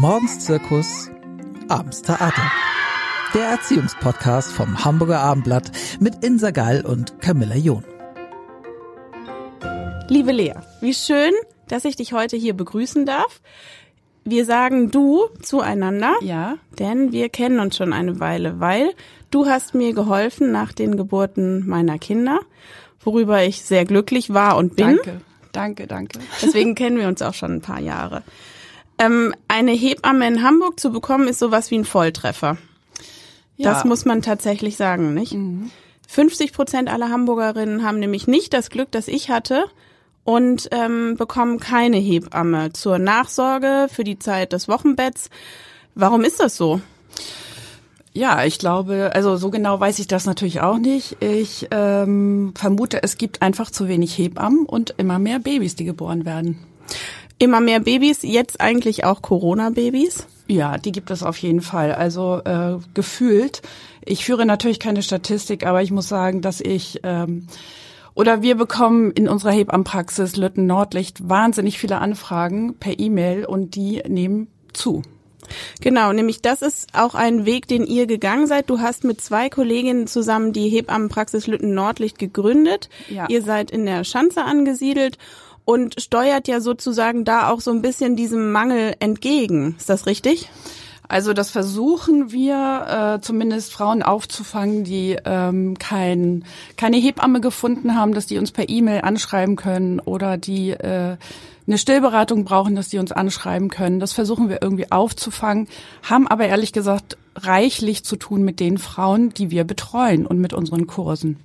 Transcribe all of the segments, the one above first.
Morgens Zirkus, abends Theater. Der Erziehungspodcast vom Hamburger Abendblatt mit Insa Gall und Camilla John. Liebe Lea, wie schön, dass ich dich heute hier begrüßen darf. Wir sagen du zueinander, Ja. denn wir kennen uns schon eine Weile, weil du hast mir geholfen nach den Geburten meiner Kinder, worüber ich sehr glücklich war und bin. Danke, danke, danke. Deswegen kennen wir uns auch schon ein paar Jahre. Ähm, eine Hebamme in Hamburg zu bekommen, ist sowas wie ein Volltreffer. Das muss man tatsächlich sagen, nicht? 50 Prozent aller Hamburgerinnen haben nämlich nicht das Glück, das ich hatte und ähm, bekommen keine Hebamme zur Nachsorge für die Zeit des Wochenbetts. Warum ist das so? Ja, ich glaube, also so genau weiß ich das natürlich auch nicht. Ich ähm, vermute, es gibt einfach zu wenig Hebammen und immer mehr Babys, die geboren werden. Immer mehr Babys, jetzt eigentlich auch Corona-Babys. Ja, die gibt es auf jeden Fall. Also äh, gefühlt. Ich führe natürlich keine Statistik, aber ich muss sagen, dass ich ähm, oder wir bekommen in unserer Hebammenpraxis Lütten Nordlicht wahnsinnig viele Anfragen per E-Mail und die nehmen zu. Genau, nämlich das ist auch ein Weg, den ihr gegangen seid. Du hast mit zwei Kolleginnen zusammen die Hebammenpraxis Lütten Nordlicht gegründet. Ja. Ihr seid in der Schanze angesiedelt und steuert ja sozusagen da auch so ein bisschen diesem Mangel entgegen. Ist das richtig? Also das versuchen wir äh, zumindest Frauen aufzufangen, die ähm, kein, keine Hebamme gefunden haben, dass die uns per E-Mail anschreiben können oder die äh, eine Stillberatung brauchen, dass die uns anschreiben können. Das versuchen wir irgendwie aufzufangen, haben aber ehrlich gesagt reichlich zu tun mit den Frauen, die wir betreuen und mit unseren Kursen.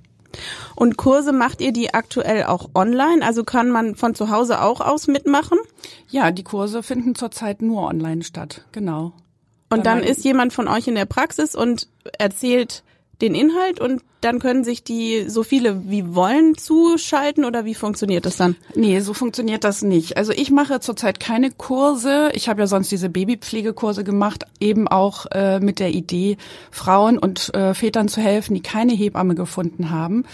Und Kurse macht ihr die aktuell auch online? Also kann man von zu Hause auch aus mitmachen? Ja, die Kurse finden zurzeit nur online statt, genau. Und dann ist jemand von euch in der Praxis und erzählt den Inhalt und dann können sich die so viele wie wollen zuschalten oder wie funktioniert das dann? Nee, so funktioniert das nicht. Also ich mache zurzeit keine Kurse. Ich habe ja sonst diese Babypflegekurse gemacht, eben auch äh, mit der Idee, Frauen und äh, Vätern zu helfen, die keine Hebamme gefunden haben.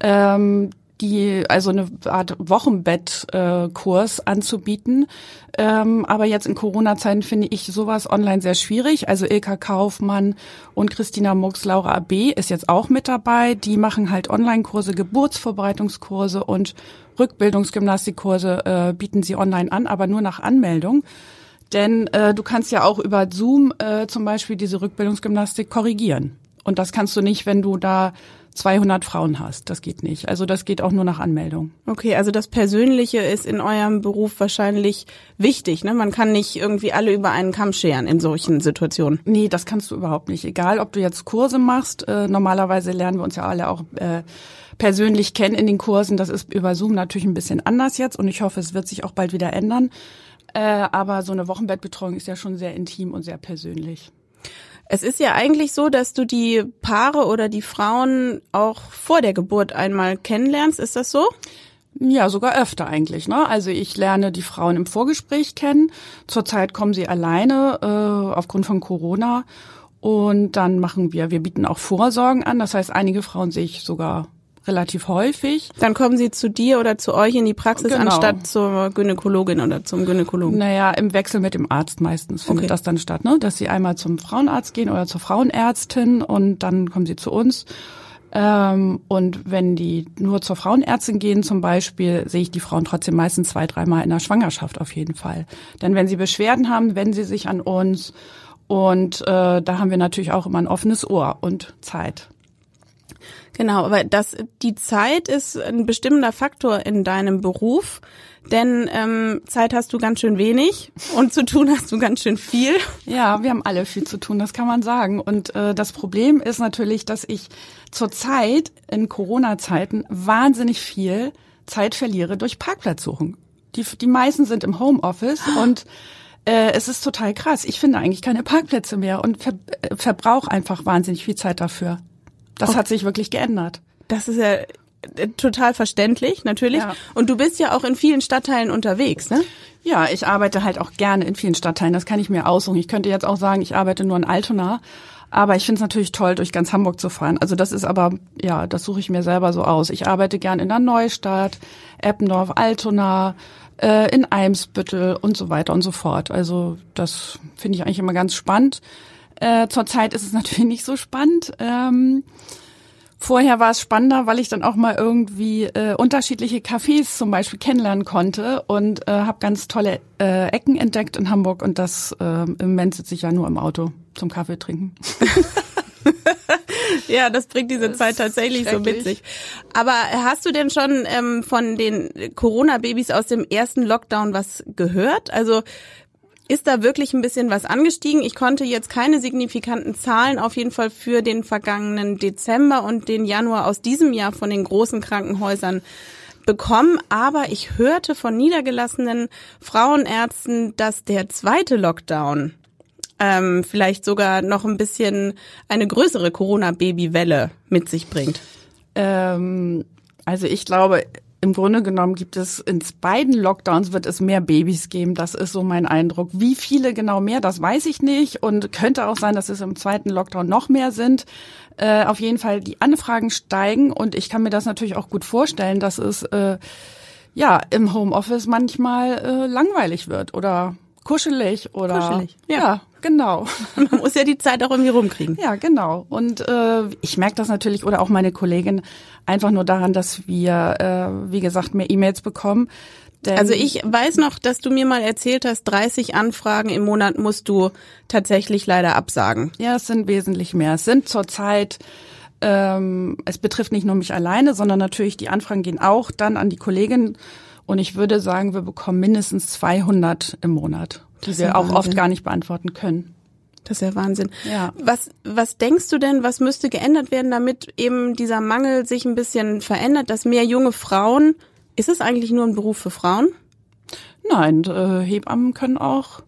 Ähm, die also eine Art Wochenbettkurs äh, anzubieten. Ähm, aber jetzt in Corona-Zeiten finde ich sowas online sehr schwierig. Also Ilka Kaufmann und Christina Mux, Laura AB ist jetzt auch mit dabei. Die machen halt Online-Kurse, Geburtsvorbereitungskurse und Rückbildungsgymnastikkurse äh, bieten sie online an, aber nur nach Anmeldung. Denn äh, du kannst ja auch über Zoom äh, zum Beispiel diese Rückbildungsgymnastik korrigieren. Und das kannst du nicht, wenn du da 200 Frauen hast. Das geht nicht. Also das geht auch nur nach Anmeldung. Okay, also das Persönliche ist in eurem Beruf wahrscheinlich wichtig. Ne? Man kann nicht irgendwie alle über einen Kamm scheren in solchen Situationen. Nee, das kannst du überhaupt nicht. Egal, ob du jetzt Kurse machst. Äh, normalerweise lernen wir uns ja alle auch äh, persönlich kennen in den Kursen. Das ist über Zoom natürlich ein bisschen anders jetzt und ich hoffe, es wird sich auch bald wieder ändern. Äh, aber so eine Wochenbettbetreuung ist ja schon sehr intim und sehr persönlich. Es ist ja eigentlich so, dass du die Paare oder die Frauen auch vor der Geburt einmal kennenlernst. Ist das so? Ja, sogar öfter eigentlich. Ne? Also ich lerne die Frauen im Vorgespräch kennen. Zurzeit kommen sie alleine äh, aufgrund von Corona. Und dann machen wir, wir bieten auch Vorsorgen an. Das heißt, einige Frauen sehe ich sogar relativ häufig. Dann kommen sie zu dir oder zu euch in die Praxis Genau. anstatt zur Gynäkologin oder zum Gynäkologen. Naja, im Wechsel mit dem Arzt meistens findet Okay. das dann statt, ne? Dass sie einmal zum Frauenarzt gehen oder zur Frauenärztin und dann kommen sie zu uns. Ähm, und wenn die nur zur Frauenärztin gehen zum Beispiel, sehe ich die Frauen trotzdem meistens zwei, dreimal in der Schwangerschaft auf jeden Fall. Denn wenn sie Beschwerden haben, wenden sie sich an uns. Und äh, da haben wir natürlich auch immer ein offenes Ohr und Zeit. Genau, aber das, die Zeit ist ein bestimmender Faktor in deinem Beruf, denn ähm, Zeit hast du ganz schön wenig und zu tun hast du ganz schön viel. Ja, wir haben alle viel zu tun, das kann man sagen. Und äh, das Problem ist natürlich, dass ich zurzeit in Corona-Zeiten wahnsinnig viel Zeit verliere durch Parkplatzsuchen. Die, die meisten sind im Homeoffice und äh, es ist total krass. Ich finde eigentlich keine Parkplätze mehr und ver äh, verbrauche einfach wahnsinnig viel Zeit dafür. Das hat sich wirklich geändert. Das ist ja äh, total verständlich, natürlich. Ja. Und du bist ja auch in vielen Stadtteilen unterwegs, ne? Ja, ich arbeite halt auch gerne in vielen Stadtteilen. Das kann ich mir aussuchen. Ich könnte jetzt auch sagen, ich arbeite nur in Altona. Aber ich finde es natürlich toll, durch ganz Hamburg zu fahren. Also das ist aber, ja, das suche ich mir selber so aus. Ich arbeite gern in der Neustadt, Eppendorf, Altona, äh, in Eimsbüttel und so weiter und so fort. Also das finde ich eigentlich immer ganz spannend. Äh, zurzeit ist es natürlich nicht so spannend. Ähm, Vorher war es spannender, weil ich dann auch mal irgendwie äh, unterschiedliche Cafés zum Beispiel kennenlernen konnte und äh, habe ganz tolle äh, Ecken entdeckt in Hamburg und das äh, im Moment sitze ich ja nur im Auto zum Kaffee trinken. ja, das bringt diese das Zeit tatsächlich so mit sich. Aber hast du denn schon ähm, von den Corona-Babys aus dem ersten Lockdown was gehört? Also ist da wirklich ein bisschen was angestiegen. Ich konnte jetzt keine signifikanten Zahlen auf jeden Fall für den vergangenen Dezember und den Januar aus diesem Jahr von den großen Krankenhäusern bekommen, aber ich hörte von niedergelassenen Frauenärzten, dass der zweite Lockdown ähm, vielleicht sogar noch ein bisschen eine größere Corona-Baby-Welle mit sich bringt. Ähm, also ich glaube, im Grunde genommen gibt es in beiden Lockdowns wird es mehr Babys geben. Das ist so mein Eindruck. Wie viele genau mehr, das weiß ich nicht und könnte auch sein, dass es im zweiten Lockdown noch mehr sind. Äh, auf jeden Fall die Anfragen steigen und ich kann mir das natürlich auch gut vorstellen, dass es äh, ja im Homeoffice manchmal äh, langweilig wird oder kuschelig oder kuschelig. Ja. ja, genau. Man muss ja die Zeit auch irgendwie rumkriegen. Ja, genau. Und äh, ich merke das natürlich oder auch meine Kollegin einfach nur daran, dass wir, äh, wie gesagt, mehr E-Mails bekommen. Denn also ich weiß noch, dass du mir mal erzählt hast, 30 Anfragen im Monat musst du tatsächlich leider absagen. Ja, es sind wesentlich mehr. Es sind zurzeit ähm, es betrifft nicht nur mich alleine, sondern natürlich die Anfragen gehen auch dann an die Kollegin und ich würde sagen, wir bekommen mindestens 200 im Monat, die wir auch Wahnsinn. oft gar nicht beantworten können. Das ist ja Wahnsinn. Ja. Was, was denkst du denn, was müsste geändert werden, damit eben dieser Mangel sich ein bisschen verändert, dass mehr junge Frauen, ist es eigentlich nur ein Beruf für Frauen? Nein, äh, Hebammen können auch,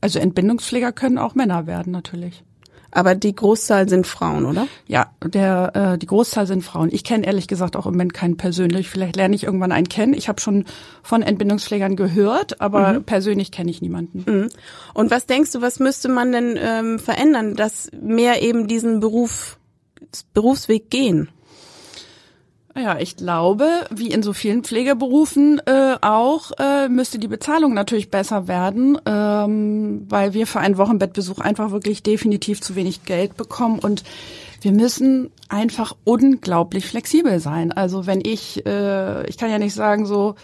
also Entbindungspfleger können auch Männer werden natürlich. Aber die Großzahl sind Frauen, oder? Ja, der äh, die Großzahl sind Frauen. Ich kenne ehrlich gesagt auch im Moment keinen persönlich. Vielleicht lerne ich irgendwann einen kennen. Ich habe schon von Entbindungspflegern gehört, aber mhm. persönlich kenne ich niemanden. Mhm. Und was denkst du, was müsste man denn ähm, verändern, dass mehr eben diesen Beruf Berufsweg gehen? Ja, ich glaube, wie in so vielen Pflegeberufen äh, auch, äh, müsste die Bezahlung natürlich besser werden, ähm, weil wir für einen Wochenbettbesuch einfach wirklich definitiv zu wenig Geld bekommen und wir müssen einfach unglaublich flexibel sein. Also wenn ich, äh, ich kann ja nicht sagen so,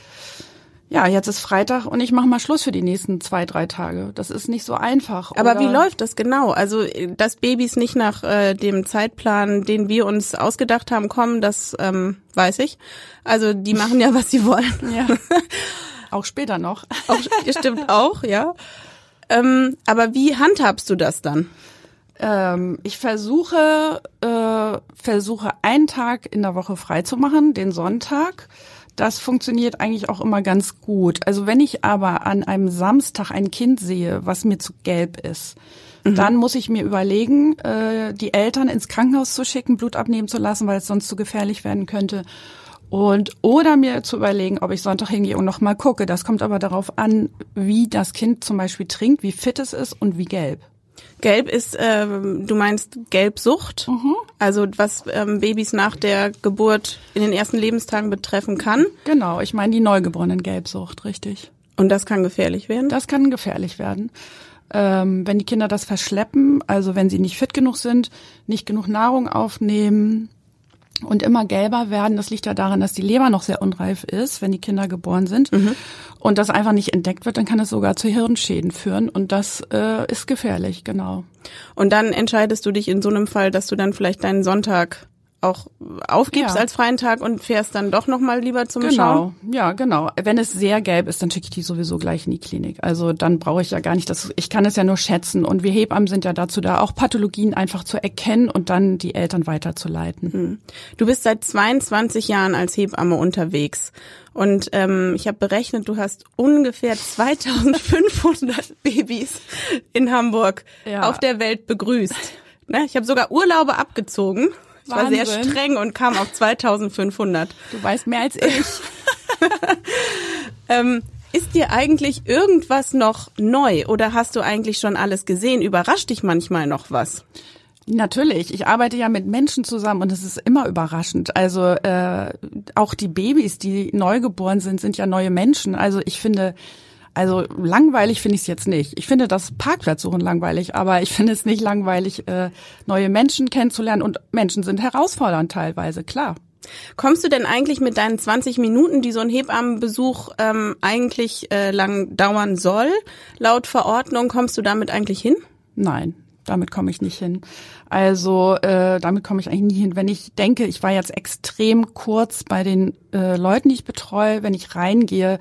ja, jetzt ist Freitag und ich mache mal Schluss für die nächsten zwei, drei Tage. Das ist nicht so einfach. Aber wie läuft das genau? Also, dass Babys nicht nach äh, dem Zeitplan, den wir uns ausgedacht haben, kommen, das ähm, weiß ich. Also, die machen ja, was sie wollen. Ja. Auch später noch. Auch, stimmt auch, ja. Ähm, aber wie handhabst du das dann? Ähm, ich versuche, äh, versuche einen Tag in der Woche frei zu machen, den Sonntag das funktioniert eigentlich auch immer ganz gut. Also wenn ich aber an einem Samstag ein Kind sehe, was mir zu gelb ist, mhm. dann muss ich mir überlegen, äh, die Eltern ins Krankenhaus zu schicken, Blut abnehmen zu lassen, weil es sonst zu gefährlich werden könnte. Und oder mir zu überlegen, ob ich Sonntag hingehe und nochmal gucke. Das kommt aber darauf an, wie das Kind zum Beispiel trinkt, wie fit es ist und wie gelb. Gelb ist, ähm, du meinst Gelbsucht, mhm. also was ähm, Babys nach der Geburt in den ersten Lebenstagen betreffen kann. Genau, ich meine die neugeborenen Gelbsucht, richtig. Und das kann gefährlich werden? Das kann gefährlich werden. Ähm, wenn die Kinder das verschleppen, also wenn sie nicht fit genug sind, nicht genug Nahrung aufnehmen, und immer gelber werden. Das liegt ja daran, dass die Leber noch sehr unreif ist, wenn die Kinder geboren sind. Mhm. Und das einfach nicht entdeckt wird, dann kann es sogar zu Hirnschäden führen. Und das äh, ist gefährlich, genau. Und dann entscheidest du dich in so einem Fall, dass du dann vielleicht deinen Sonntag auch aufgibst ja. als freien Tag und fährst dann doch noch mal lieber zum genau. Schauen? Ja, genau. Wenn es sehr gelb ist, dann schicke ich die sowieso gleich in die Klinik. Also dann brauche ich ja gar nicht das. Ich kann es ja nur schätzen. Und wir Hebammen sind ja dazu da, auch Pathologien einfach zu erkennen und dann die Eltern weiterzuleiten. Hm. Du bist seit 22 Jahren als Hebamme unterwegs. Und ähm, ich habe berechnet, du hast ungefähr 2500 Babys in Hamburg ja. auf der Welt begrüßt. Ne? Ich habe sogar Urlaube abgezogen. Ich war sehr streng und kam auf 2500. Du weißt mehr als ich. ähm, ist dir eigentlich irgendwas noch neu oder hast du eigentlich schon alles gesehen? Überrascht dich manchmal noch was? Natürlich, ich arbeite ja mit Menschen zusammen und es ist immer überraschend. Also äh, auch die Babys, die neugeboren sind, sind ja neue Menschen. Also ich finde, also langweilig finde ich es jetzt nicht. Ich finde das Parkplatzsuchen langweilig, aber ich finde es nicht langweilig, äh, neue Menschen kennenzulernen und Menschen sind herausfordernd teilweise, klar. Kommst du denn eigentlich mit deinen 20 Minuten, die so ein Hebammenbesuch ähm, eigentlich äh, lang dauern soll, laut Verordnung, kommst du damit eigentlich hin? Nein, damit komme ich nicht hin. Also äh, damit komme ich eigentlich nie hin. Wenn ich denke, ich war jetzt extrem kurz bei den äh, Leuten, die ich betreue, wenn ich reingehe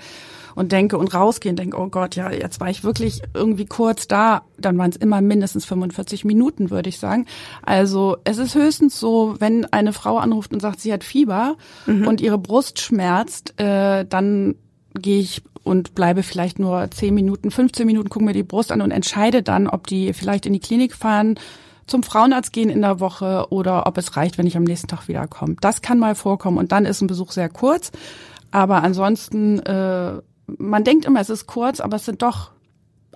und denke und rausgehe und denke, oh Gott, ja, jetzt war ich wirklich irgendwie kurz da, dann waren es immer mindestens 45 Minuten, würde ich sagen. Also es ist höchstens so, wenn eine Frau anruft und sagt, sie hat Fieber mhm. und ihre Brust schmerzt, äh, dann gehe ich und bleibe vielleicht nur 10 Minuten, 15 Minuten, gucke mir die Brust an und entscheide dann, ob die vielleicht in die Klinik fahren, zum Frauenarzt gehen in der Woche oder ob es reicht, wenn ich am nächsten Tag wiederkomme. Das kann mal vorkommen und dann ist ein Besuch sehr kurz. Aber ansonsten äh, man denkt immer, es ist kurz, aber es sind doch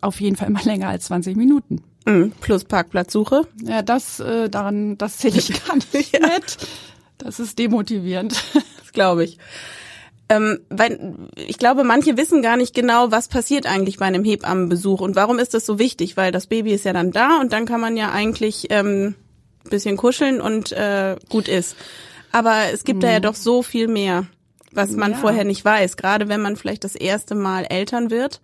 auf jeden Fall immer länger als 20 Minuten. Mhm. Plus Parkplatzsuche. Ja, das äh, daran, das zähle ich gar nicht ja. mit. Das ist demotivierend. Das glaube ich. Ähm, weil ich glaube, manche wissen gar nicht genau, was passiert eigentlich bei einem Hebammenbesuch und warum ist das so wichtig, weil das Baby ist ja dann da und dann kann man ja eigentlich ähm, bisschen kuscheln und äh, gut ist. Aber es gibt mhm. da ja doch so viel mehr was man ja. vorher nicht weiß, gerade wenn man vielleicht das erste Mal Eltern wird.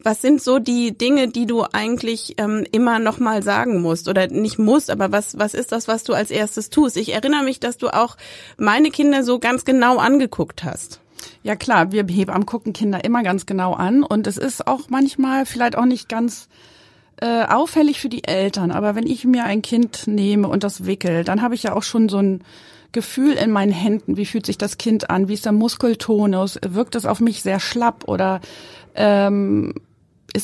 Was sind so die Dinge, die du eigentlich ähm, immer noch mal sagen musst oder nicht musst, aber was was ist das, was du als erstes tust? Ich erinnere mich, dass du auch meine Kinder so ganz genau angeguckt hast. Ja klar, wir Hebammen gucken Kinder immer ganz genau an und es ist auch manchmal vielleicht auch nicht ganz äh, auffällig für die Eltern, aber wenn ich mir ein Kind nehme und das wickel, dann habe ich ja auch schon so ein Gefühl in meinen Händen, wie fühlt sich das Kind an, wie ist der Muskeltonus, wirkt es auf mich sehr schlapp oder ähm,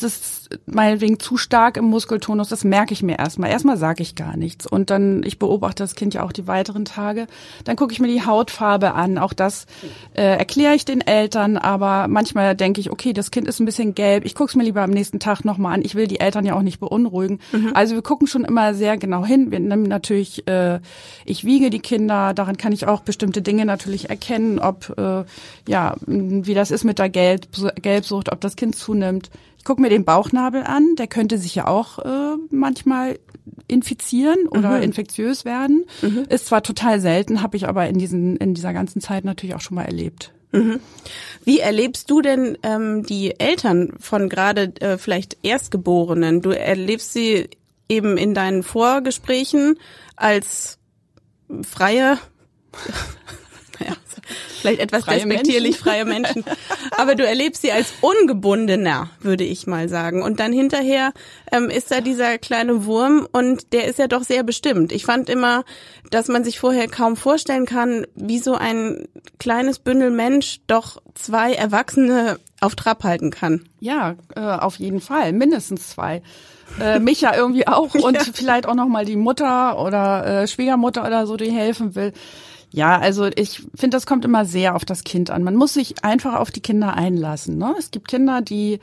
ist es meinetwegen zu stark im Muskeltonus, das merke ich mir erstmal. Erstmal sage ich gar nichts. Und dann, ich beobachte das Kind ja auch die weiteren Tage. Dann gucke ich mir die Hautfarbe an. Auch das äh, erkläre ich den Eltern, aber manchmal denke ich, okay, das Kind ist ein bisschen gelb. Ich gucke es mir lieber am nächsten Tag nochmal an. Ich will die Eltern ja auch nicht beunruhigen. Mhm. Also wir gucken schon immer sehr genau hin. Wir nehmen natürlich, äh, ich wiege die Kinder, daran kann ich auch bestimmte Dinge natürlich erkennen, ob äh, ja, wie das ist mit der Gelb Gelbsucht, ob das Kind zunimmt. Ich gucke mir den Bauchnabel an, der könnte sich ja auch äh, manchmal infizieren oder mhm. infektiös werden. Mhm. Ist zwar total selten, habe ich aber in diesen in dieser ganzen Zeit natürlich auch schon mal erlebt. Mhm. Wie erlebst du denn ähm, die Eltern von gerade äh, vielleicht Erstgeborenen? Du erlebst sie eben in deinen Vorgesprächen als freie ja, vielleicht etwas freie despektierlich Menschen. freie Menschen. Aber du erlebst sie als ungebundener, würde ich mal sagen. Und dann hinterher ähm, ist da dieser kleine Wurm und der ist ja doch sehr bestimmt. Ich fand immer, dass man sich vorher kaum vorstellen kann, wie so ein kleines Bündel Mensch doch zwei Erwachsene auf Trab halten kann. Ja, äh, auf jeden Fall, mindestens zwei. Äh, mich ja irgendwie auch und ja. vielleicht auch noch mal die Mutter oder äh, Schwiegermutter oder so, die helfen will. Ja, also ich finde, das kommt immer sehr auf das Kind an. Man muss sich einfach auf die Kinder einlassen. Ne? Es gibt Kinder, die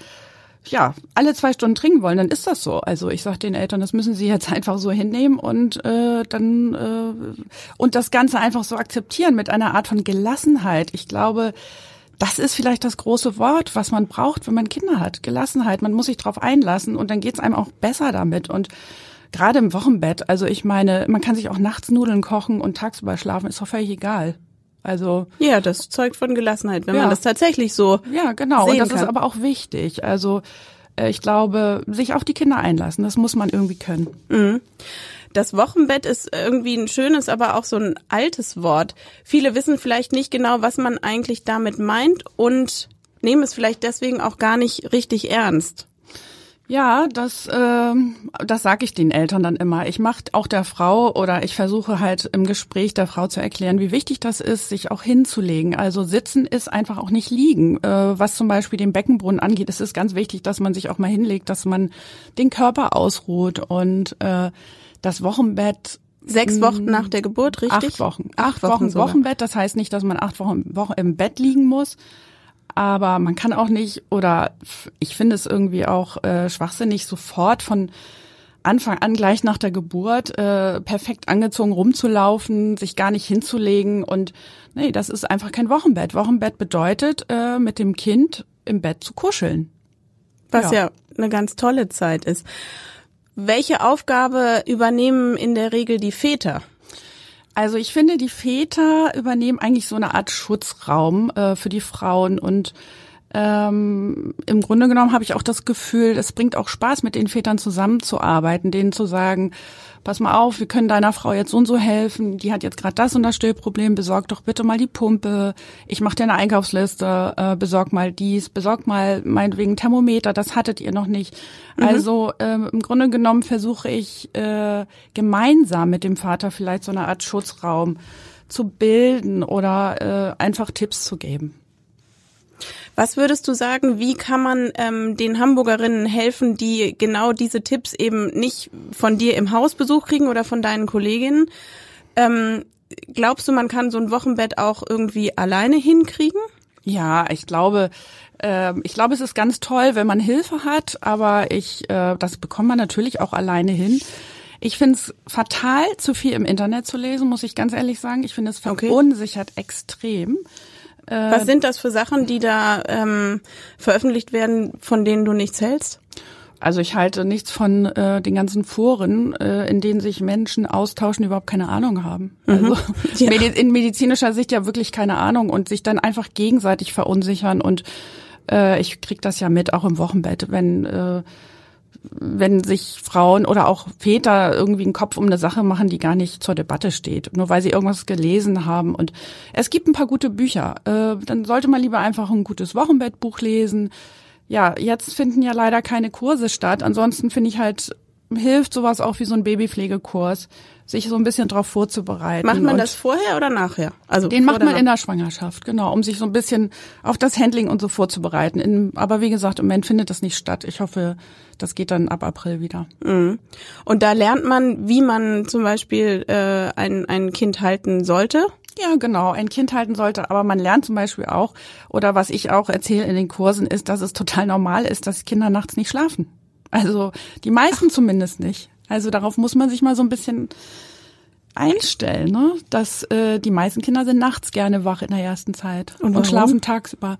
ja alle zwei Stunden trinken wollen, dann ist das so. Also ich sage den Eltern, das müssen sie jetzt einfach so hinnehmen und äh, dann äh, und das Ganze einfach so akzeptieren mit einer Art von Gelassenheit. Ich glaube, das ist vielleicht das große Wort, was man braucht, wenn man Kinder hat. Gelassenheit. Man muss sich darauf einlassen und dann geht's einem auch besser damit. Und gerade im Wochenbett, also ich meine, man kann sich auch nachts Nudeln kochen und tagsüber schlafen, ist doch völlig egal. Also ja, das zeugt von Gelassenheit, wenn ja. man das tatsächlich so ja genau und das kann. ist aber auch wichtig. Also äh, ich glaube, sich auf die Kinder einlassen, das muss man irgendwie können. Mhm. Das Wochenbett ist irgendwie ein schönes, aber auch so ein altes Wort. Viele wissen vielleicht nicht genau, was man eigentlich damit meint und nehmen es vielleicht deswegen auch gar nicht richtig ernst. Ja, das, äh, das sage ich den Eltern dann immer. Ich mache auch der Frau oder ich versuche halt im Gespräch der Frau zu erklären, wie wichtig das ist, sich auch hinzulegen. Also sitzen ist einfach auch nicht liegen. Äh, was zum Beispiel den Beckenbrunnen angeht, ist es ganz wichtig, dass man sich auch mal hinlegt, dass man den Körper ausruht und äh, das Wochenbett Sechs Wochen nach der Geburt, richtig? Acht Wochen. Acht, acht Wochen, Wochen Wochenbett. Das heißt nicht, dass man acht Wochen, Wochen im Bett liegen muss, aber man kann auch nicht, oder ich finde es irgendwie auch äh, schwachsinnig, sofort von Anfang an gleich nach der Geburt äh, perfekt angezogen rumzulaufen, sich gar nicht hinzulegen und nee, das ist einfach kein Wochenbett. Wochenbett bedeutet, äh, mit dem Kind im Bett zu kuscheln. Was ja. ja eine ganz tolle Zeit ist. Welche Aufgabe übernehmen in der Regel die Väter? Also ich finde, die Väter übernehmen eigentlich so eine Art Schutzraum äh, für die Frauen. Und ähm, im Grunde genommen habe ich auch das Gefühl, es bringt auch Spaß, mit den Vätern zusammenzuarbeiten, denen zu sagen, pass mal auf, wir können deiner Frau jetzt so und so helfen, die hat jetzt gerade das und das Stillproblem, besorg doch bitte mal die Pumpe, ich mache dir eine Einkaufsliste, äh, besorg mal dies, besorg mal meinetwegen Thermometer, das hattet ihr noch nicht. Mhm. Also ähm, im Grunde genommen versuche ich äh, gemeinsam mit dem Vater vielleicht so eine Art Schutzraum zu bilden oder äh, einfach Tipps zu geben. Was würdest du sagen, wie kann man ähm, den Hamburgerinnen helfen, die genau diese Tipps eben nicht von dir im Hausbesuch kriegen oder von deinen Kolleginnen? Ähm, glaubst du, man kann so ein Wochenbett auch irgendwie alleine hinkriegen? Ja, ich glaube, äh, ich glaube, es ist ganz toll, wenn man Hilfe hat, aber ich, äh, das bekommt man natürlich auch alleine hin. Ich finde es fatal, zu viel im Internet zu lesen, muss ich ganz ehrlich sagen. Ich finde es verunsichert okay. extrem. Äh, Was sind das für Sachen, die da ähm, veröffentlicht werden, von denen du nichts hältst? Also ich halte nichts von äh, den ganzen Foren, äh, in denen sich Menschen austauschen, die überhaupt keine Ahnung haben. Mhm. Also ja. in medizinischer Sicht ja wirklich keine Ahnung und sich dann einfach gegenseitig verunsichern. Und äh, ich krieg das ja mit, auch im Wochenbett, wenn äh, wenn sich Frauen oder auch Väter irgendwie einen Kopf um eine Sache machen, die gar nicht zur Debatte steht, nur weil sie irgendwas gelesen haben. Und es gibt ein paar gute Bücher. Äh, dann sollte man lieber einfach ein gutes Wochenbettbuch lesen. Ja, jetzt finden ja leider keine Kurse statt. Ansonsten finde ich halt hilft sowas auch wie so ein Babypflegekurs, sich so ein bisschen darauf vorzubereiten. Macht man das vorher oder nachher? Also den macht man in der Schwangerschaft, genau, um sich so ein bisschen auf das Handling und so vorzubereiten. In, aber wie gesagt, im Moment findet das nicht statt. Ich hoffe, das geht dann ab April wieder. Mhm. Und da lernt man, wie man zum Beispiel äh, ein, ein Kind halten sollte. Ja, genau, ein Kind halten sollte. Aber man lernt zum Beispiel auch, oder was ich auch erzähle in den Kursen, ist, dass es total normal ist, dass Kinder nachts nicht schlafen. Also die meisten Ach. zumindest nicht. Also darauf muss man sich mal so ein bisschen einstellen, ne? Dass äh, die meisten Kinder sind nachts gerne wach in der ersten Zeit und, und schlafen tagsüber.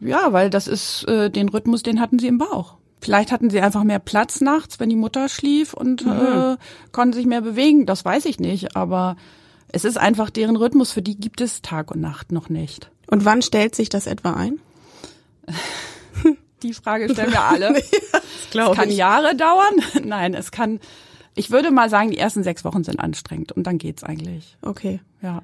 Ja, weil das ist äh, den Rhythmus, den hatten sie im Bauch. Vielleicht hatten sie einfach mehr Platz nachts, wenn die Mutter schlief und mhm. äh, konnten sich mehr bewegen. Das weiß ich nicht, aber es ist einfach deren Rhythmus. Für die gibt es Tag und Nacht noch nicht. Und wann stellt sich das etwa ein? Die Frage stellen wir alle. ja, es kann ich. Jahre dauern. Nein, es kann. Ich würde mal sagen, die ersten sechs Wochen sind anstrengend und dann geht's eigentlich. Okay. Ja.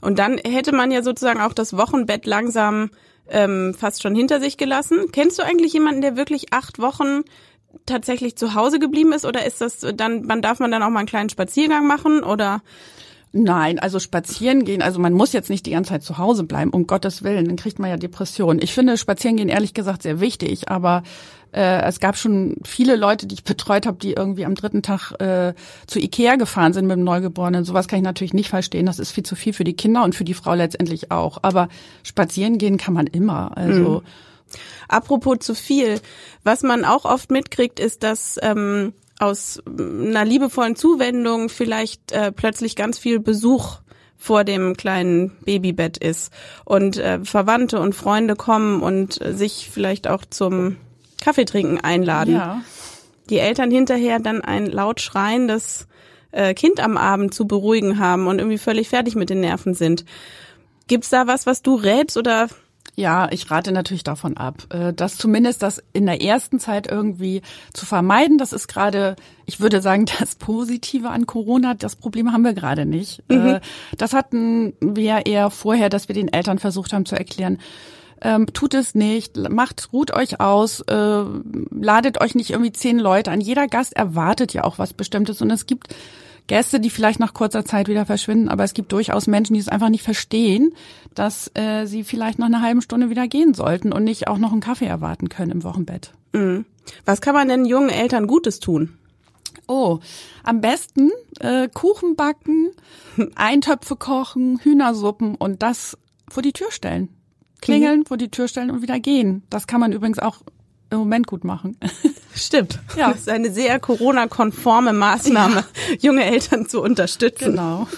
Und dann hätte man ja sozusagen auch das Wochenbett langsam ähm, fast schon hinter sich gelassen. Kennst du eigentlich jemanden, der wirklich acht Wochen tatsächlich zu Hause geblieben ist oder ist das dann, man darf man dann auch mal einen kleinen Spaziergang machen oder? Nein, also spazieren gehen, also man muss jetzt nicht die ganze Zeit zu Hause bleiben, um Gottes Willen, dann kriegt man ja Depressionen. Ich finde spazieren gehen ehrlich gesagt sehr wichtig, aber äh, es gab schon viele Leute, die ich betreut habe, die irgendwie am dritten Tag äh, zu Ikea gefahren sind mit dem Neugeborenen. Sowas kann ich natürlich nicht verstehen. Das ist viel zu viel für die Kinder und für die Frau letztendlich auch. Aber spazieren gehen kann man immer. Also mhm. Apropos zu viel, was man auch oft mitkriegt, ist, dass ähm, aus einer liebevollen Zuwendung vielleicht äh, plötzlich ganz viel Besuch vor dem kleinen Babybett ist und äh, Verwandte und Freunde kommen und äh, sich vielleicht auch zum Kaffeetrinken einladen. Ja. Die Eltern hinterher dann ein laut schreiendes äh, Kind am Abend zu beruhigen haben und irgendwie völlig fertig mit den Nerven sind. Gibt's da was, was du rätst oder ja, ich rate natürlich davon ab, äh, dass zumindest das in der ersten Zeit irgendwie zu vermeiden. Das ist gerade, ich würde sagen, das Positive an Corona. Das Problem haben wir gerade nicht. Mhm. Äh, das hatten wir eher vorher, dass wir den Eltern versucht haben zu erklären, ähm, tut es nicht, macht, ruht euch aus, äh, ladet euch nicht irgendwie zehn Leute an. Jeder Gast erwartet ja auch was Bestimmtes und es gibt Gäste, die vielleicht nach kurzer Zeit wieder verschwinden, aber es gibt durchaus Menschen, die es einfach nicht verstehen, dass äh, sie vielleicht nach einer halben Stunde wieder gehen sollten und nicht auch noch einen Kaffee erwarten können im Wochenbett. Mhm. Was kann man denn jungen Eltern Gutes tun? Oh, am besten äh, Kuchen backen, Eintöpfe kochen, Hühnersuppen und das vor die Tür stellen. Klingeln, mhm. vor die Tür stellen und wieder gehen. Das kann man übrigens auch im Moment gut machen. Stimmt. Ja. Das ist eine sehr Corona-konforme Maßnahme, ja. junge Eltern zu unterstützen. Genau.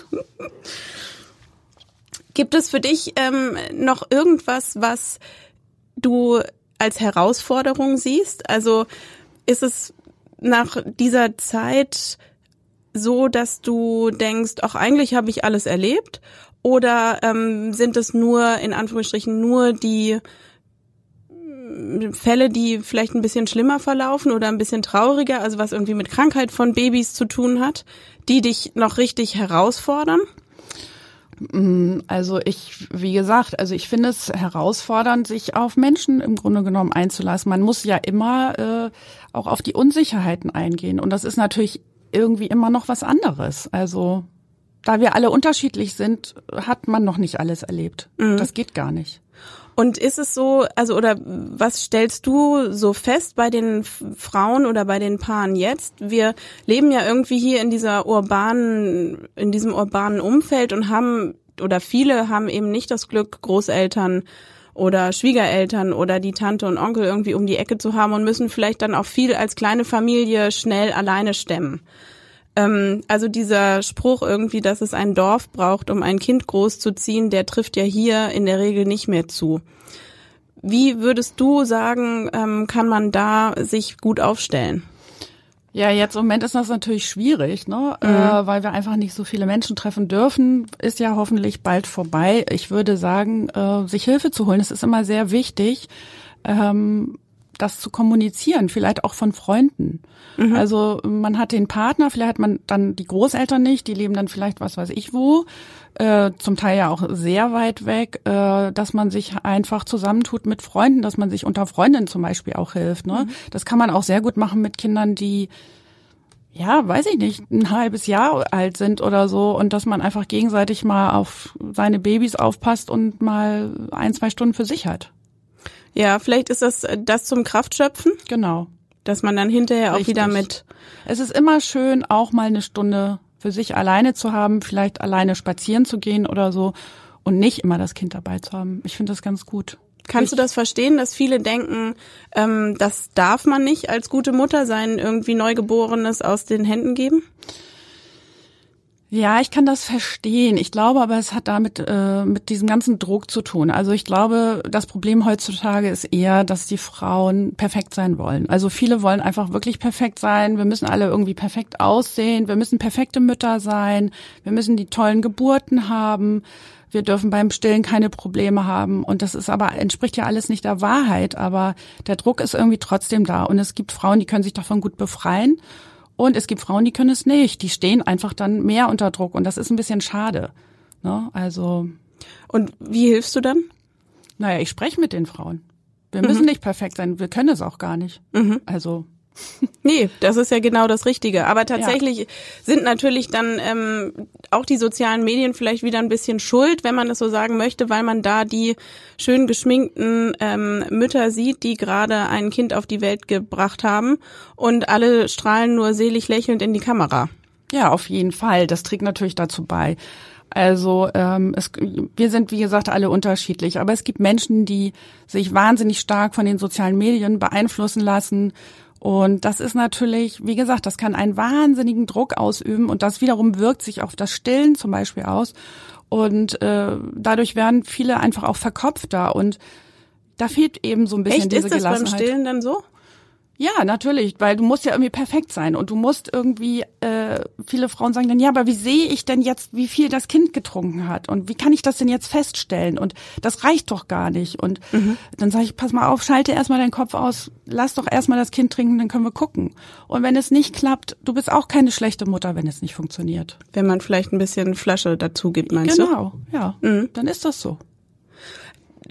Gibt es für dich ähm, noch irgendwas, was du als Herausforderung siehst? Also ist es nach dieser Zeit so, dass du denkst, auch eigentlich habe ich alles erlebt? Oder ähm, sind es nur, in Anführungsstrichen, nur die Fälle, die vielleicht ein bisschen schlimmer verlaufen oder ein bisschen trauriger, also was irgendwie mit Krankheit von Babys zu tun hat, die dich noch richtig herausfordern? Mm, also ich, wie gesagt, also ich finde es herausfordernd, sich auf Menschen im Grunde genommen einzulassen. Man muss ja immer äh, auch auf die Unsicherheiten eingehen. Und das ist natürlich irgendwie immer noch was anderes. Also da wir alle unterschiedlich sind, hat man noch nicht alles erlebt. Mhm. Das geht gar nicht. Und ist es so, also oder was stellst du so fest bei den Frauen oder bei den Paaren jetzt? Wir leben ja irgendwie hier in dieser urbanen, in diesem urbanen Umfeld und haben oder viele haben eben nicht das Glück, Großeltern oder Schwiegereltern oder die Tante und Onkel irgendwie um die Ecke zu haben und müssen vielleicht dann auch viel als kleine Familie schnell alleine stemmen. Ähm, also dieser Spruch irgendwie, dass es ein Dorf braucht, um ein Kind großzuziehen, der trifft ja hier in der Regel nicht mehr zu. Wie würdest du sagen, ähm, kann man da sich gut aufstellen? Ja, jetzt im Moment ist das natürlich schwierig, ne? Mhm. Äh, weil wir einfach nicht so viele Menschen treffen dürfen. Ist ja hoffentlich bald vorbei. Ich würde sagen, äh, sich Hilfe zu holen, das ist immer sehr wichtig. Ähm, das zu kommunizieren, vielleicht auch von Freunden. Mhm. Also man hat den Partner, vielleicht hat man dann die Großeltern nicht, die leben dann vielleicht was weiß ich wo, äh, zum Teil ja auch sehr weit weg, äh, dass man sich einfach zusammentut mit Freunden, dass man sich unter Freundinnen zum Beispiel auch hilft. Ne? Mhm. Das kann man auch sehr gut machen mit Kindern, die ja, weiß ich nicht, ein halbes Jahr alt sind oder so und dass man einfach gegenseitig mal auf seine Babys aufpasst und mal ein, zwei Stunden für sich hat. Ja, vielleicht ist das das zum Kraftschöpfen. Genau. Dass man dann hinterher Richtig. auch wieder mit. Es ist immer schön, auch mal eine Stunde für sich alleine zu haben, vielleicht alleine spazieren zu gehen oder so und nicht immer das Kind dabei zu haben. Ich finde das ganz gut. Kannst du das verstehen, dass viele denken, ähm, das darf man nicht als gute Mutter sein, irgendwie Neugeborenes aus den Händen geben? Ja, ich kann das verstehen. Ich glaube aber, es hat damit äh, mit diesem ganzen Druck zu tun. Also ich glaube, das Problem heutzutage ist eher, dass die Frauen perfekt sein wollen. Also viele wollen einfach wirklich perfekt sein. Wir müssen alle irgendwie perfekt aussehen. Wir müssen perfekte Mütter sein. Wir müssen die tollen Geburten haben. Wir dürfen beim Stillen keine Probleme haben. Und das ist aber, entspricht ja alles nicht der Wahrheit. Aber der Druck ist irgendwie trotzdem da. Und es gibt Frauen, die können sich davon gut befreien. Und es gibt Frauen, die können es nicht. Die stehen einfach dann mehr unter Druck und das ist ein bisschen schade. Ne? Also. Und wie hilfst du dann? Naja, ich spreche mit den Frauen. Wir müssen mhm. nicht perfekt sein, wir können es auch gar nicht. Mhm. Also Nee, das ist ja genau das Richtige. Aber tatsächlich ja. sind natürlich dann ähm, auch die sozialen Medien vielleicht wieder ein bisschen schuld, wenn man das so sagen möchte, weil man da die schön geschminkten ähm, Mütter sieht, die gerade ein Kind auf die Welt gebracht haben und alle strahlen nur selig lächelnd in die Kamera. Ja, auf jeden Fall. Das trägt natürlich dazu bei. Also ähm, es, wir sind, wie gesagt, alle unterschiedlich. Aber es gibt Menschen, die sich wahnsinnig stark von den sozialen Medien beeinflussen lassen und das ist natürlich, wie gesagt, das kann einen wahnsinnigen Druck ausüben und das wiederum wirkt sich auf das Stillen zum Beispiel aus. Und äh, dadurch werden viele einfach auch verkopfter und da fehlt eben so ein bisschen Echt? diese ist das Gelassenheit. beim Stillen dann so? Ja, natürlich, weil du musst ja irgendwie perfekt sein und du musst irgendwie, äh, viele Frauen sagen dann, ja, aber wie sehe ich denn jetzt, wie viel das Kind getrunken hat und wie kann ich das denn jetzt feststellen und das reicht doch gar nicht und mhm. dann sage ich, pass mal auf, schalte erstmal deinen Kopf aus, lass doch erstmal das Kind trinken, dann können wir gucken. Und wenn es nicht klappt, du bist auch keine schlechte Mutter, wenn es nicht funktioniert. Wenn man vielleicht ein bisschen Flasche dazu gibt, meinst genau, du? Genau, ja, mhm. dann ist das so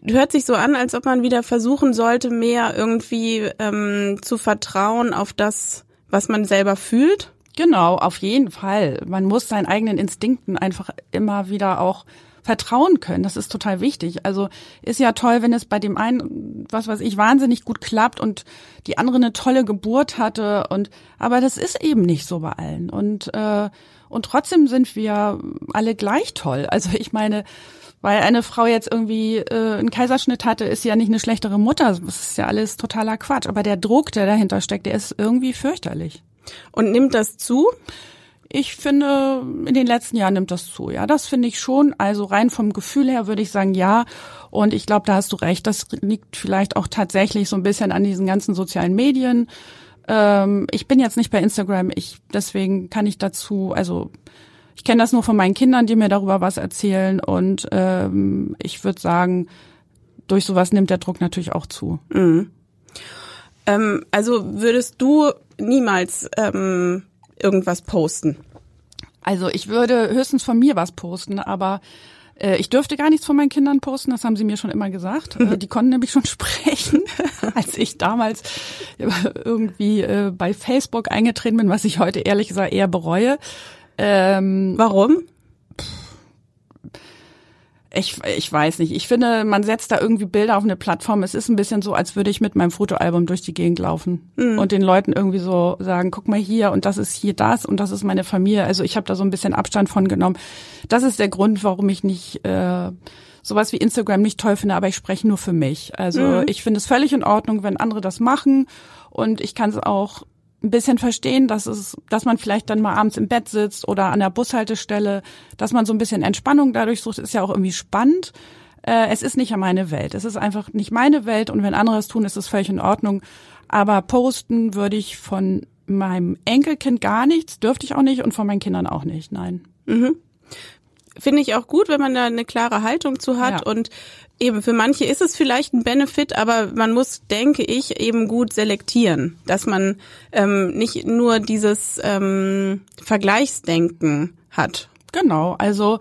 hört sich so an, als ob man wieder versuchen sollte, mehr irgendwie ähm, zu vertrauen auf das, was man selber fühlt. Genau, auf jeden Fall. Man muss seinen eigenen Instinkten einfach immer wieder auch vertrauen können. Das ist total wichtig. Also ist ja toll, wenn es bei dem einen, was weiß ich, wahnsinnig gut klappt und die andere eine tolle Geburt hatte und aber das ist eben nicht so bei allen und äh, und trotzdem sind wir alle gleich toll. Also ich meine, weil eine Frau jetzt irgendwie äh, einen Kaiserschnitt hatte, ist ja nicht eine schlechtere Mutter. Das ist ja alles totaler Quatsch. Aber der Druck, der dahinter steckt, der ist irgendwie fürchterlich. Und nimmt das zu? Ich finde, in den letzten Jahren nimmt das zu. Ja, das finde ich schon. Also rein vom Gefühl her würde ich sagen, ja. Und ich glaube, da hast du recht. Das liegt vielleicht auch tatsächlich so ein bisschen an diesen ganzen sozialen Medien. Ähm, ich bin jetzt nicht bei Instagram. Ich deswegen kann ich dazu, also ich kenne das nur von meinen Kindern, die mir darüber was erzählen. Und ähm, ich würde sagen, durch sowas nimmt der Druck natürlich auch zu. Mhm. Ähm, also würdest du niemals ähm, irgendwas posten? Also ich würde höchstens von mir was posten, aber äh, ich dürfte gar nichts von meinen Kindern posten, das haben sie mir schon immer gesagt. Äh, die konnten nämlich schon sprechen, als ich damals irgendwie äh, bei Facebook eingetreten bin, was ich heute ehrlich gesagt eher bereue. Ähm, Warum? ich, ich weiß nicht. Ich finde, man setzt da irgendwie Bilder auf eine Plattform. Es ist ein bisschen so, als würde ich mit meinem Fotoalbum durch die Gegend laufen mhm. und den Leuten irgendwie so sagen, guck mal hier und das ist hier das und das ist meine Familie. Also ich habe da so ein bisschen Abstand von genommen. Das ist der Grund, warum ich nicht äh, sowas wie Instagram nicht toll finde, aber ich spreche nur für mich. Also mhm. ich finde es völlig in Ordnung, wenn andere das machen und ich kann es auch ein bisschen verstehen, dass es, dass man vielleicht dann mal abends im Bett sitzt oder an der Bushaltestelle, dass man so ein bisschen Entspannung dadurch sucht, ist ja auch irgendwie spannend. Äh, es ist nicht meine Welt. Es ist einfach nicht meine Welt und wenn andere es tun, ist es völlig in Ordnung. Aber posten würde ich von meinem Enkelkind gar nichts, dürfte ich auch nicht und von meinen Kindern auch nicht, nein. Mhm. Finde ich auch gut, wenn man da eine klare Haltung zu hat ja. und Eben, für manche ist es vielleicht ein Benefit, aber man muss, denke ich, eben gut selektieren, dass man ähm, nicht nur dieses ähm, Vergleichsdenken hat. Genau, also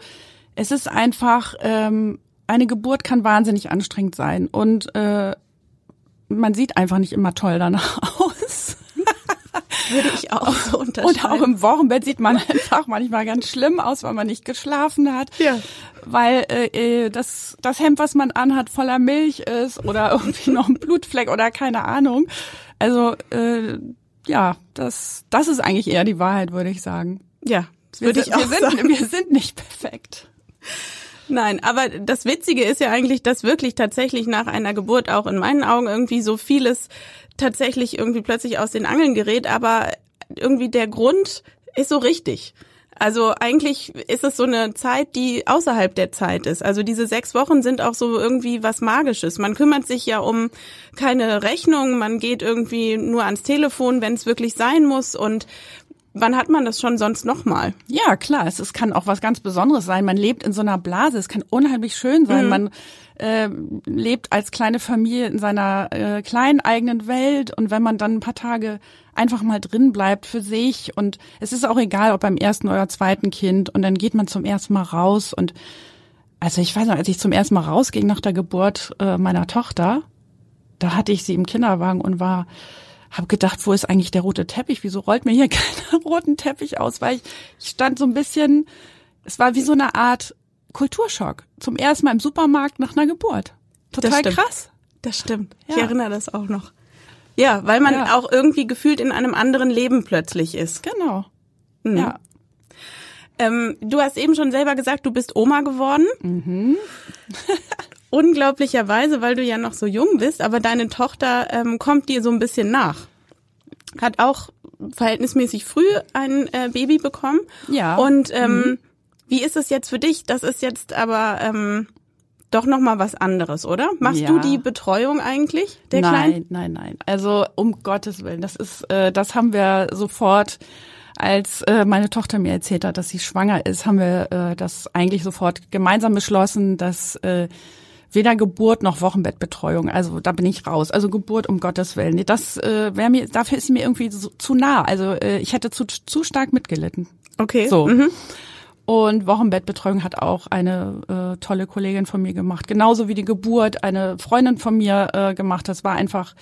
es ist einfach, ähm, eine Geburt kann wahnsinnig anstrengend sein und äh, man sieht einfach nicht immer toll danach aus. Würde ich auch so unterschreiben. Und auch im Wochenbett sieht man einfach manchmal ganz schlimm aus, weil man nicht geschlafen hat. Ja. Weil äh, äh, das, das Hemd, was man anhat, voller Milch ist oder irgendwie noch ein Blutfleck oder keine Ahnung. Also äh, ja, das, das ist eigentlich eher die Wahrheit, würde ich sagen. Ja, würde ich auch wir sagen. Sind, wir sind nicht perfekt. Nein, aber das Witzige ist ja eigentlich, dass wirklich tatsächlich nach einer Geburt auch in meinen Augen irgendwie so vieles tatsächlich irgendwie plötzlich aus den Angeln gerät, aber irgendwie der Grund ist so richtig. Also eigentlich ist es so eine Zeit, die außerhalb der Zeit ist. Also diese sechs Wochen sind auch so irgendwie was Magisches. Man kümmert sich ja um keine Rechnung, man geht irgendwie nur ans Telefon, wenn es wirklich sein muss und Wann hat man das schon sonst nochmal? Ja, klar. Es, es kann auch was ganz Besonderes sein. Man lebt in so einer Blase. Es kann unheimlich schön sein. Mhm. Man äh, lebt als kleine Familie in seiner äh, kleinen eigenen Welt. Und wenn man dann ein paar Tage einfach mal drin bleibt für sich und es ist auch egal, ob beim ersten oder zweiten Kind und dann geht man zum ersten Mal raus und also ich weiß noch, als ich zum ersten Mal rausging nach der Geburt äh, meiner Tochter, da hatte ich sie im Kinderwagen und war habe gedacht, wo ist eigentlich der rote Teppich? Wieso rollt mir hier keinen roten Teppich aus? Weil ich, ich stand so ein bisschen, es war wie so eine Art Kulturschock. Zum ersten Mal im Supermarkt nach einer Geburt. Total das krass. Das stimmt. Ja. Ich erinnere das auch noch. Ja, weil man ja. auch irgendwie gefühlt in einem anderen Leben plötzlich ist. Genau. Mhm. Ja. Ähm, du hast eben schon selber gesagt, du bist Oma geworden. Mhm. unglaublicherweise, weil du ja noch so jung bist, aber deine Tochter ähm, kommt dir so ein bisschen nach. Hat auch verhältnismäßig früh ein äh, Baby bekommen. Ja. Und ähm, mhm. wie ist es jetzt für dich? Das ist jetzt aber ähm, doch noch mal was anderes, oder? Machst ja. du die Betreuung eigentlich der nein, Kleinen? Nein, nein, nein. Also um Gottes willen, das ist, äh, das haben wir sofort als äh, meine Tochter mir erzählt hat, dass sie schwanger ist, haben wir äh, das eigentlich sofort gemeinsam beschlossen, dass äh, weder Geburt noch Wochenbettbetreuung. Also da bin ich raus. Also Geburt um Gottes Willen. Nee, das äh, wäre mir, dafür ist sie mir irgendwie so, zu nah. Also äh, ich hätte zu, zu stark mitgelitten. Okay. So. Mhm. Und Wochenbettbetreuung hat auch eine äh, tolle Kollegin von mir gemacht. Genauso wie die Geburt eine Freundin von mir äh, gemacht. Das war einfach,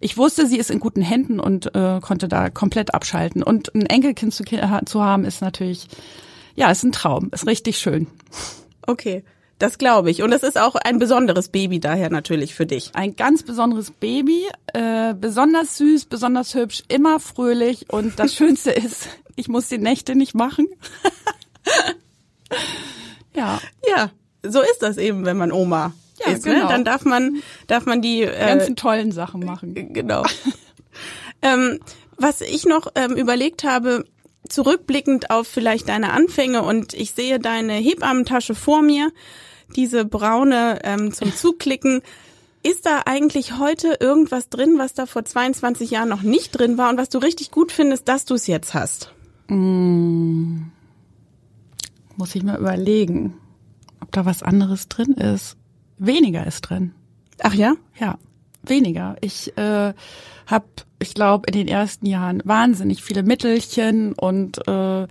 ich wusste, sie ist in guten Händen und äh, konnte da komplett abschalten. Und ein Enkelkind zu, zu haben ist natürlich, ja, ist ein Traum, ist richtig schön. Okay. Das glaube ich. Und es ist auch ein besonderes Baby daher natürlich für dich. Ein ganz besonderes Baby, äh, besonders süß, besonders hübsch, immer fröhlich. Und das Schönste ist, ich muss die Nächte nicht machen. ja. Ja, so ist das eben, wenn man Oma ja, ist. Ne? Genau. Ne? Dann darf man, darf man die äh, ganzen tollen Sachen machen. Genau. ähm, was ich noch ähm, überlegt habe, zurückblickend auf vielleicht deine Anfänge und ich sehe deine Hebammentasche vor mir, diese braune ähm, zum Zuklicken. Ist da eigentlich heute irgendwas drin, was da vor 22 Jahren noch nicht drin war und was du richtig gut findest, dass du es jetzt hast? Mm. Muss ich mal überlegen, ob da was anderes drin ist. Weniger ist drin. Ach ja? Ja, weniger. Ich äh, habe, ich glaube, in den ersten Jahren wahnsinnig viele Mittelchen und äh,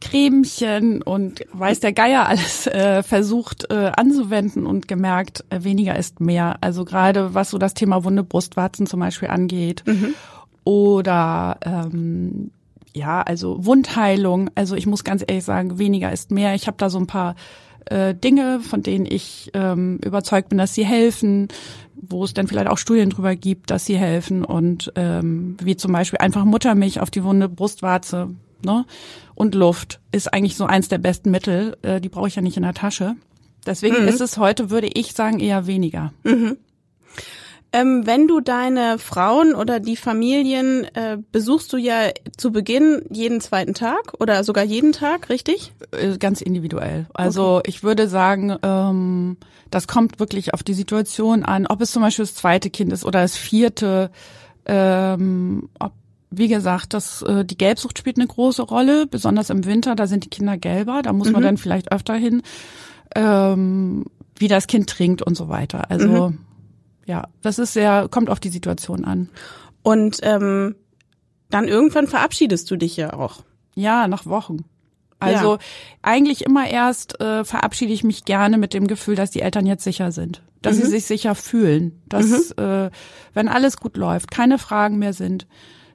Cremchen und weiß der Geier alles äh, versucht äh, anzuwenden und gemerkt, äh, weniger ist mehr. Also gerade was so das Thema Wunde Brustwarzen zum Beispiel angeht mhm. oder ähm, ja, also Wundheilung. Also ich muss ganz ehrlich sagen, weniger ist mehr. Ich habe da so ein paar äh, Dinge, von denen ich ähm, überzeugt bin, dass sie helfen, wo es dann vielleicht auch Studien drüber gibt, dass sie helfen und ähm, wie zum Beispiel einfach Muttermilch auf die Wunde Brustwarze ne? Und Luft ist eigentlich so eins der besten Mittel. Äh, die brauche ich ja nicht in der Tasche. Deswegen mhm. ist es heute, würde ich sagen, eher weniger. Mhm. Ähm, wenn du deine Frauen oder die Familien äh, besuchst du ja zu Beginn jeden zweiten Tag oder sogar jeden Tag, richtig? Äh, ganz individuell. Also okay. ich würde sagen, ähm, das kommt wirklich auf die Situation an, ob es zum Beispiel das zweite Kind ist oder das vierte, ähm, ob wie gesagt, das, äh, die Gelbsucht spielt eine große Rolle, besonders im Winter, da sind die Kinder gelber, da muss mhm. man dann vielleicht öfter hin, ähm, wie das Kind trinkt und so weiter. Also mhm. Ja, das ist sehr, kommt auf die Situation an. Und ähm, dann irgendwann verabschiedest du dich ja auch. Ja, nach Wochen. Also ja. eigentlich immer erst äh, verabschiede ich mich gerne mit dem Gefühl, dass die Eltern jetzt sicher sind, dass mhm. sie sich sicher fühlen, dass mhm. äh, wenn alles gut läuft, keine Fragen mehr sind,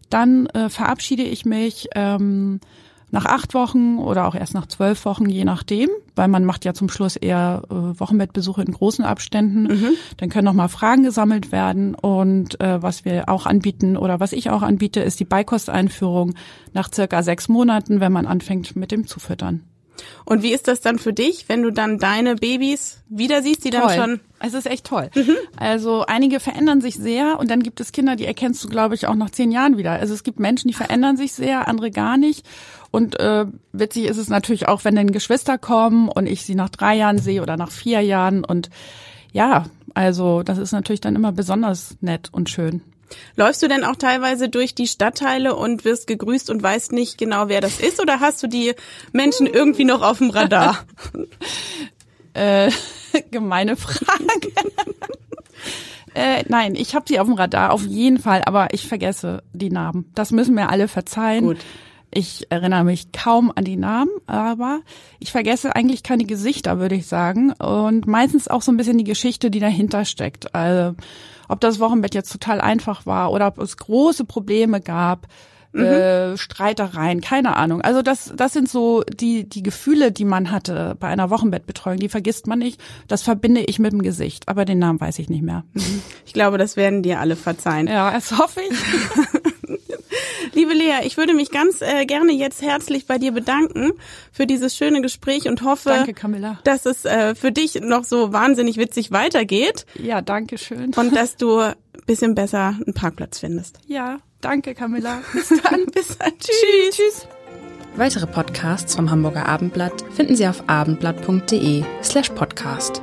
dann äh, verabschiede ich mich ähm, nach acht Wochen oder auch erst nach zwölf Wochen, je nachdem, weil man macht ja zum Schluss eher äh, Wochenbettbesuche in großen Abständen. Mhm. Dann können nochmal Fragen gesammelt werden und äh, was wir auch anbieten oder was ich auch anbiete, ist die Beikosteinführung nach circa sechs Monaten, wenn man anfängt mit dem Zufüttern. Und wie ist das dann für dich, wenn du dann deine Babys wieder siehst, die toll. dann schon? Es ist echt toll. Mhm. Also einige verändern sich sehr und dann gibt es Kinder, die erkennst du, glaube ich, auch nach zehn Jahren wieder. Also es gibt Menschen, die verändern sich sehr, andere gar nicht. Und äh, witzig ist es natürlich auch, wenn dann Geschwister kommen und ich sie nach drei Jahren sehe oder nach vier Jahren. Und ja, also das ist natürlich dann immer besonders nett und schön. Läufst du denn auch teilweise durch die Stadtteile und wirst gegrüßt und weißt nicht genau, wer das ist? Oder hast du die Menschen irgendwie noch auf dem Radar? äh, gemeine Frage. äh, nein, ich habe sie auf dem Radar, auf jeden Fall, aber ich vergesse die Namen. Das müssen mir alle verzeihen. Gut. Ich erinnere mich kaum an die Namen, aber ich vergesse eigentlich keine Gesichter, würde ich sagen. Und meistens auch so ein bisschen die Geschichte, die dahinter steckt. Also, ob das Wochenbett jetzt total einfach war oder ob es große Probleme gab, mhm. äh, Streitereien, keine Ahnung. Also das, das sind so die, die Gefühle, die man hatte bei einer Wochenbettbetreuung, die vergisst man nicht. Das verbinde ich mit dem Gesicht, aber den Namen weiß ich nicht mehr. Mhm. Ich glaube, das werden dir alle verzeihen. Ja, das hoffe ich. Liebe Lea, ich würde mich ganz äh, gerne jetzt herzlich bei dir bedanken für dieses schöne Gespräch und hoffe, danke, dass es äh, für dich noch so wahnsinnig witzig weitergeht. Ja, danke schön. Und dass du ein bisschen besser einen Parkplatz findest. Ja, danke Camilla. Bis dann. Bis dann. Tschüss. Tschüss. Weitere Podcasts vom Hamburger Abendblatt finden Sie auf abendblatt.de slash podcast.